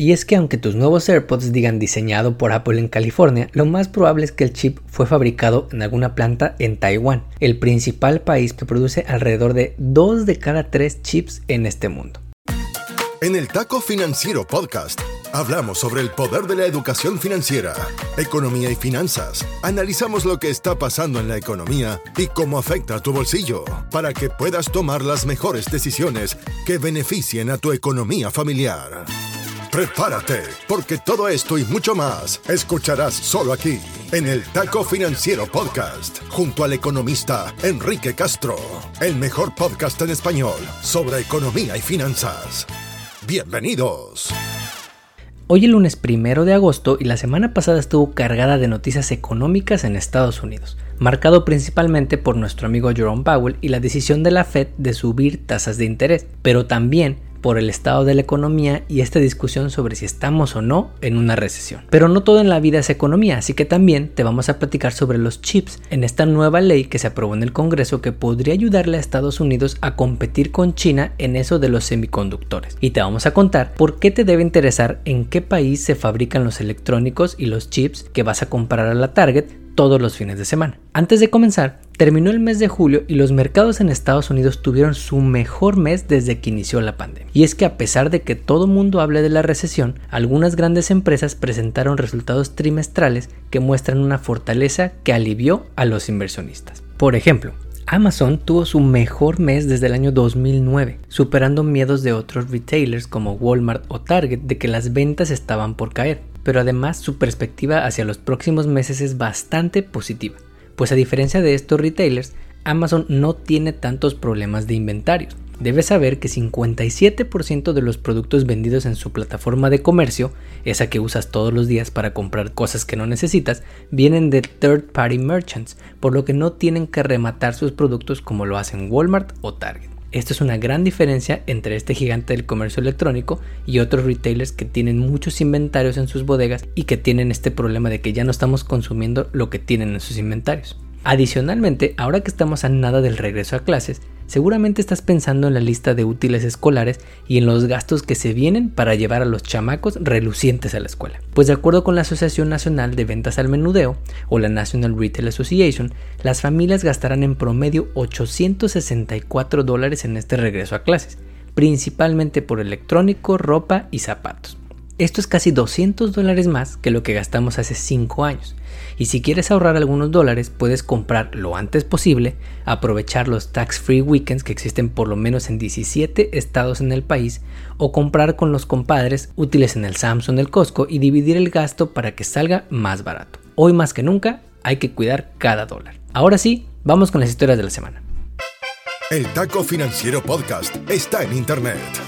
Y es que aunque tus nuevos AirPods digan diseñado por Apple en California, lo más probable es que el chip fue fabricado en alguna planta en Taiwán, el principal país que produce alrededor de 2 de cada 3 chips en este mundo. En el Taco Financiero Podcast hablamos sobre el poder de la educación financiera, economía y finanzas. Analizamos lo que está pasando en la economía y cómo afecta a tu bolsillo para que puedas tomar las mejores decisiones que beneficien a tu economía familiar. Prepárate, porque todo esto y mucho más escucharás solo aquí, en el Taco Financiero Podcast, junto al economista Enrique Castro, el mejor podcast en español sobre economía y finanzas. Bienvenidos. Hoy el lunes primero de agosto y la semana pasada estuvo cargada de noticias económicas en Estados Unidos, marcado principalmente por nuestro amigo Jerome Powell y la decisión de la Fed de subir tasas de interés, pero también por el estado de la economía y esta discusión sobre si estamos o no en una recesión. Pero no todo en la vida es economía, así que también te vamos a platicar sobre los chips en esta nueva ley que se aprobó en el Congreso que podría ayudarle a Estados Unidos a competir con China en eso de los semiconductores. Y te vamos a contar por qué te debe interesar en qué país se fabrican los electrónicos y los chips que vas a comprar a la Target todos los fines de semana. Antes de comenzar, terminó el mes de julio y los mercados en Estados Unidos tuvieron su mejor mes desde que inició la pandemia. Y es que a pesar de que todo mundo hable de la recesión, algunas grandes empresas presentaron resultados trimestrales que muestran una fortaleza que alivió a los inversionistas. Por ejemplo, Amazon tuvo su mejor mes desde el año 2009, superando miedos de otros retailers como Walmart o Target de que las ventas estaban por caer pero además su perspectiva hacia los próximos meses es bastante positiva, pues a diferencia de estos retailers, Amazon no tiene tantos problemas de inventarios. Debes saber que 57% de los productos vendidos en su plataforma de comercio, esa que usas todos los días para comprar cosas que no necesitas, vienen de third party merchants, por lo que no tienen que rematar sus productos como lo hacen Walmart o Target. Esto es una gran diferencia entre este gigante del comercio electrónico y otros retailers que tienen muchos inventarios en sus bodegas y que tienen este problema de que ya no estamos consumiendo lo que tienen en sus inventarios. Adicionalmente, ahora que estamos a nada del regreso a clases, seguramente estás pensando en la lista de útiles escolares y en los gastos que se vienen para llevar a los chamacos relucientes a la escuela. Pues de acuerdo con la Asociación Nacional de Ventas al Menudeo o la National Retail Association, las familias gastarán en promedio 864 dólares en este regreso a clases, principalmente por electrónico, ropa y zapatos. Esto es casi 200 dólares más que lo que gastamos hace 5 años. Y si quieres ahorrar algunos dólares, puedes comprar lo antes posible, aprovechar los tax-free weekends que existen por lo menos en 17 estados en el país, o comprar con los compadres útiles en el Samsung, el Costco y dividir el gasto para que salga más barato. Hoy más que nunca hay que cuidar cada dólar. Ahora sí, vamos con las historias de la semana. El Taco Financiero Podcast está en Internet.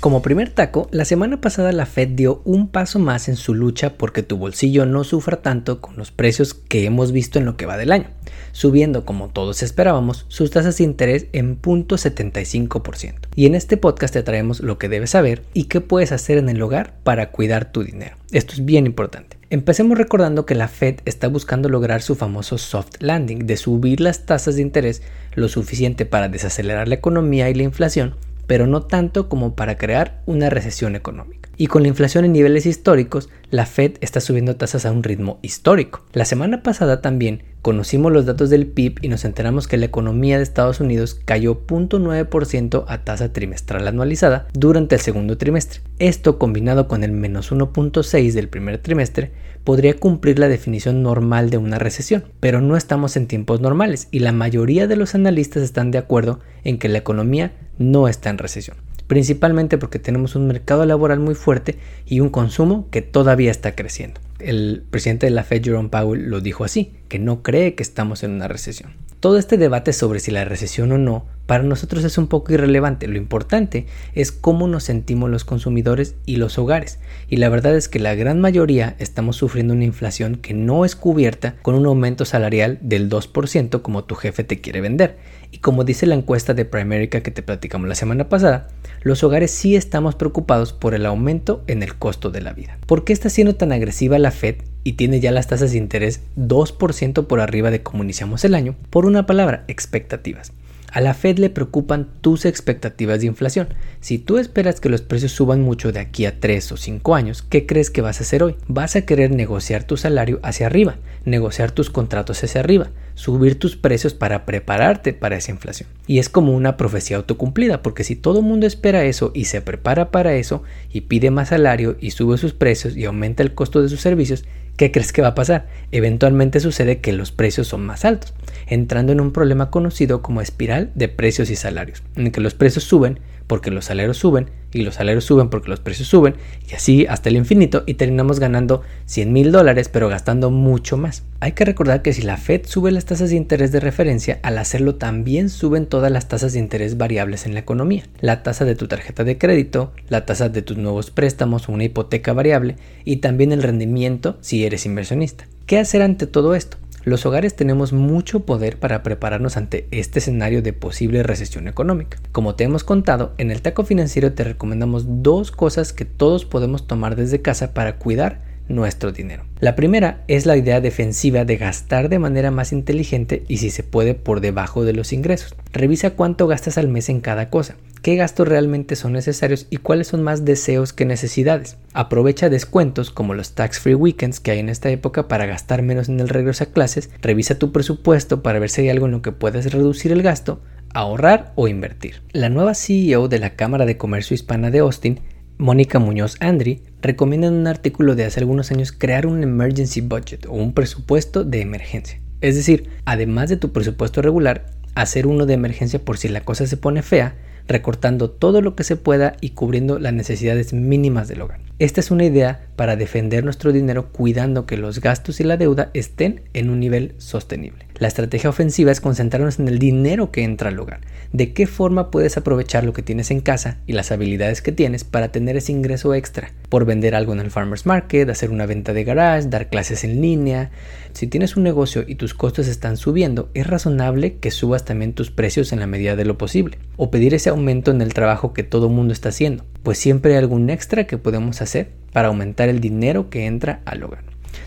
Como primer taco, la semana pasada la Fed dio un paso más en su lucha porque tu bolsillo no sufra tanto con los precios que hemos visto en lo que va del año, subiendo como todos esperábamos sus tasas de interés en 0.75%. Y en este podcast te traemos lo que debes saber y qué puedes hacer en el hogar para cuidar tu dinero. Esto es bien importante. Empecemos recordando que la Fed está buscando lograr su famoso soft landing, de subir las tasas de interés lo suficiente para desacelerar la economía y la inflación pero no tanto como para crear una recesión económica. Y con la inflación en niveles históricos, la Fed está subiendo tasas a un ritmo histórico. La semana pasada también conocimos los datos del PIB y nos enteramos que la economía de Estados Unidos cayó 0.9% a tasa trimestral anualizada durante el segundo trimestre. Esto combinado con el menos 1.6 del primer trimestre podría cumplir la definición normal de una recesión, pero no estamos en tiempos normales y la mayoría de los analistas están de acuerdo en que la economía no está en recesión, principalmente porque tenemos un mercado laboral muy fuerte y un consumo que todavía está creciendo. El presidente de la Fed, Jerome Powell, lo dijo así, que no cree que estamos en una recesión. Todo este debate sobre si la recesión o no para nosotros es un poco irrelevante. Lo importante es cómo nos sentimos los consumidores y los hogares. Y la verdad es que la gran mayoría estamos sufriendo una inflación que no es cubierta con un aumento salarial del 2% como tu jefe te quiere vender. Y como dice la encuesta de Primerica que te platicamos la semana pasada, los hogares sí estamos preocupados por el aumento en el costo de la vida. ¿Por qué está siendo tan agresiva la Fed y tiene ya las tasas de interés 2% por arriba de como iniciamos el año? Por una palabra, expectativas. A la Fed le preocupan tus expectativas de inflación. Si tú esperas que los precios suban mucho de aquí a 3 o 5 años, ¿qué crees que vas a hacer hoy? Vas a querer negociar tu salario hacia arriba, negociar tus contratos hacia arriba, subir tus precios para prepararte para esa inflación. Y es como una profecía autocumplida, porque si todo el mundo espera eso y se prepara para eso y pide más salario y sube sus precios y aumenta el costo de sus servicios, ¿qué crees que va a pasar? Eventualmente sucede que los precios son más altos, entrando en un problema conocido como espiral de precios y salarios, en que los precios suben porque los salarios suben y los salarios suben porque los precios suben y así hasta el infinito y terminamos ganando 100 mil dólares pero gastando mucho más. Hay que recordar que si la Fed sube las tasas de interés de referencia, al hacerlo también suben todas las tasas de interés variables en la economía. La tasa de tu tarjeta de crédito, la tasa de tus nuevos préstamos una hipoteca variable y también el rendimiento si eres inversionista. ¿Qué hacer ante todo esto? Los hogares tenemos mucho poder para prepararnos ante este escenario de posible recesión económica. Como te hemos contado, en el taco financiero te recomendamos dos cosas que todos podemos tomar desde casa para cuidar nuestro dinero. La primera es la idea defensiva de gastar de manera más inteligente y si se puede por debajo de los ingresos. Revisa cuánto gastas al mes en cada cosa qué gastos realmente son necesarios y cuáles son más deseos que necesidades. Aprovecha descuentos como los tax free weekends que hay en esta época para gastar menos en el regreso a clases, revisa tu presupuesto para ver si hay algo en lo que puedas reducir el gasto, ahorrar o invertir. La nueva CEO de la Cámara de Comercio Hispana de Austin, Mónica Muñoz Andri, recomienda en un artículo de hace algunos años crear un emergency budget o un presupuesto de emergencia. Es decir, además de tu presupuesto regular, hacer uno de emergencia por si la cosa se pone fea recortando todo lo que se pueda y cubriendo las necesidades mínimas del hogar. Esta es una idea para defender nuestro dinero cuidando que los gastos y la deuda estén en un nivel sostenible. La estrategia ofensiva es concentrarnos en el dinero que entra al hogar. De qué forma puedes aprovechar lo que tienes en casa y las habilidades que tienes para tener ese ingreso extra. Por vender algo en el farmer's market, hacer una venta de garage, dar clases en línea. Si tienes un negocio y tus costos están subiendo, es razonable que subas también tus precios en la medida de lo posible. O pedir ese aumento en el trabajo que todo mundo está haciendo. Pues siempre hay algún extra que podemos hacer para aumentar el dinero que entra al hogar.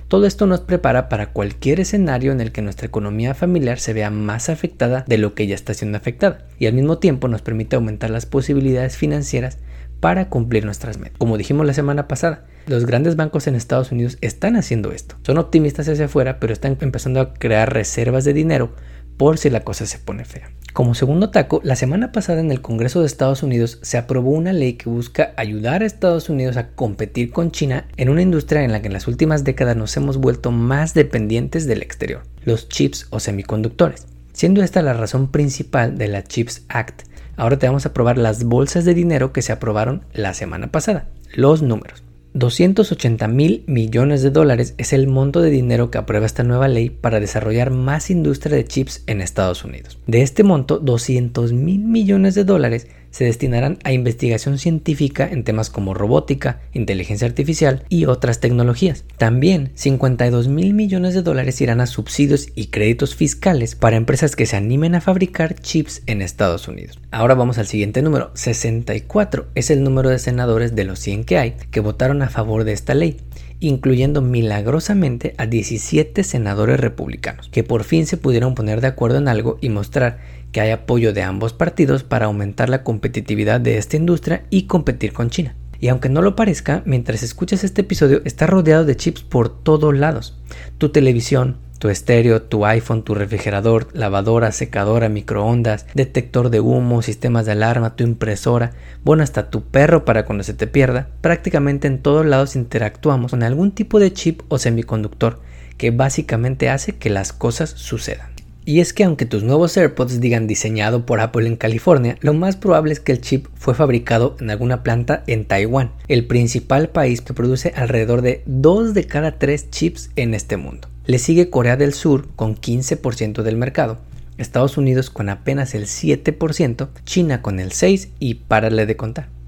Todo esto nos prepara para cualquier escenario en el que nuestra economía familiar se vea más afectada de lo que ya está siendo afectada y al mismo tiempo nos permite aumentar las posibilidades financieras para cumplir nuestras metas. Como dijimos la semana pasada, los grandes bancos en Estados Unidos están haciendo esto. Son optimistas hacia afuera, pero están empezando a crear reservas de dinero por si la cosa se pone fea. Como segundo taco, la semana pasada en el Congreso de Estados Unidos se aprobó una ley que busca ayudar a Estados Unidos a competir con China en una industria en la que en las últimas décadas nos hemos vuelto más dependientes del exterior, los chips o semiconductores. Siendo esta la razón principal de la Chips Act, ahora te vamos a probar las bolsas de dinero que se aprobaron la semana pasada, los números. 280 mil millones de dólares es el monto de dinero que aprueba esta nueva ley para desarrollar más industria de chips en Estados Unidos. De este monto, 200 mil millones de dólares se destinarán a investigación científica en temas como robótica, inteligencia artificial y otras tecnologías. También 52 mil millones de dólares irán a subsidios y créditos fiscales para empresas que se animen a fabricar chips en Estados Unidos. Ahora vamos al siguiente número, 64 es el número de senadores de los 100 que hay que votaron a favor de esta ley incluyendo milagrosamente a 17 senadores republicanos, que por fin se pudieron poner de acuerdo en algo y mostrar que hay apoyo de ambos partidos para aumentar la competitividad de esta industria y competir con China. Y aunque no lo parezca, mientras escuchas este episodio está rodeado de chips por todos lados. Tu televisión, tu estéreo, tu iPhone, tu refrigerador, lavadora, secadora, microondas, detector de humo, sistemas de alarma, tu impresora, bueno, hasta tu perro para cuando se te pierda, prácticamente en todos lados interactuamos con algún tipo de chip o semiconductor que básicamente hace que las cosas sucedan. Y es que aunque tus nuevos AirPods digan diseñado por Apple en California, lo más probable es que el chip fue fabricado en alguna planta en Taiwán, el principal país que produce alrededor de 2 de cada 3 chips en este mundo. Le sigue Corea del Sur con 15% del mercado, Estados Unidos con apenas el 7%, China con el 6% y párale de contar.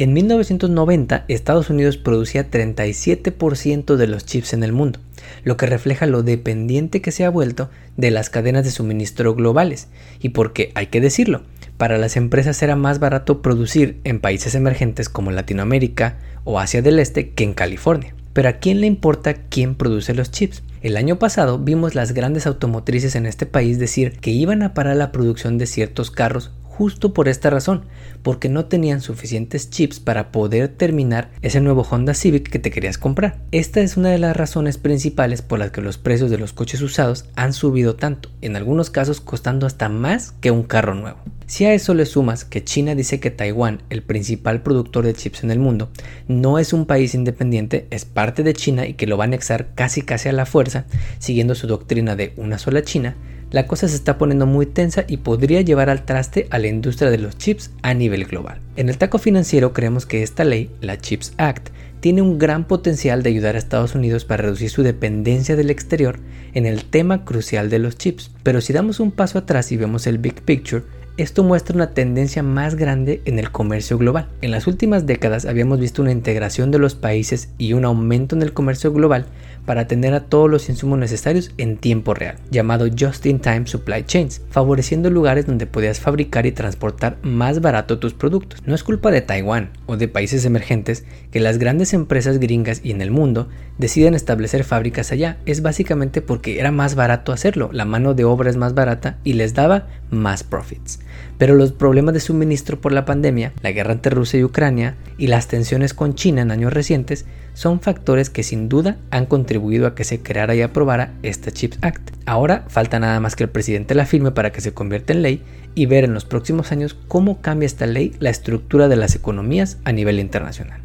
En 1990, Estados Unidos producía 37% de los chips en el mundo, lo que refleja lo dependiente que se ha vuelto de las cadenas de suministro globales. Y porque, hay que decirlo, para las empresas era más barato producir en países emergentes como Latinoamérica o Asia del Este que en California. Pero ¿a quién le importa quién produce los chips? El año pasado vimos las grandes automotrices en este país decir que iban a parar la producción de ciertos carros justo por esta razón, porque no tenían suficientes chips para poder terminar ese nuevo Honda Civic que te querías comprar. Esta es una de las razones principales por las que los precios de los coches usados han subido tanto, en algunos casos costando hasta más que un carro nuevo. Si a eso le sumas que China dice que Taiwán, el principal productor de chips en el mundo, no es un país independiente, es parte de China y que lo va a anexar casi casi a la fuerza, siguiendo su doctrina de una sola China, la cosa se está poniendo muy tensa y podría llevar al traste a la industria de los chips a nivel global. En el taco financiero creemos que esta ley, la Chips Act, tiene un gran potencial de ayudar a Estados Unidos para reducir su dependencia del exterior en el tema crucial de los chips. Pero si damos un paso atrás y vemos el big picture, esto muestra una tendencia más grande en el comercio global. En las últimas décadas habíamos visto una integración de los países y un aumento en el comercio global para tener a todos los insumos necesarios en tiempo real, llamado Just-in-Time Supply Chains, favoreciendo lugares donde podías fabricar y transportar más barato tus productos. No es culpa de Taiwán o de países emergentes que las grandes empresas gringas y en el mundo deciden establecer fábricas allá, es básicamente porque era más barato hacerlo, la mano de obra es más barata y les daba más profits. Pero los problemas de suministro por la pandemia, la guerra entre Rusia y Ucrania y las tensiones con China en años recientes son factores que sin duda han contribuido a que se creara y aprobara esta CHIPS Act. Ahora falta nada más que el presidente la firme para que se convierta en ley y ver en los próximos años cómo cambia esta ley la estructura de las economías a nivel internacional.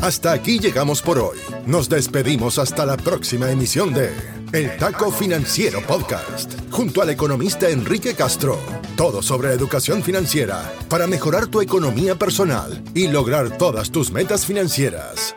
Hasta aquí llegamos por hoy. Nos despedimos hasta la próxima emisión de El Taco Financiero Podcast, junto al economista Enrique Castro. Todo sobre educación financiera para mejorar tu economía personal y lograr todas tus metas financieras.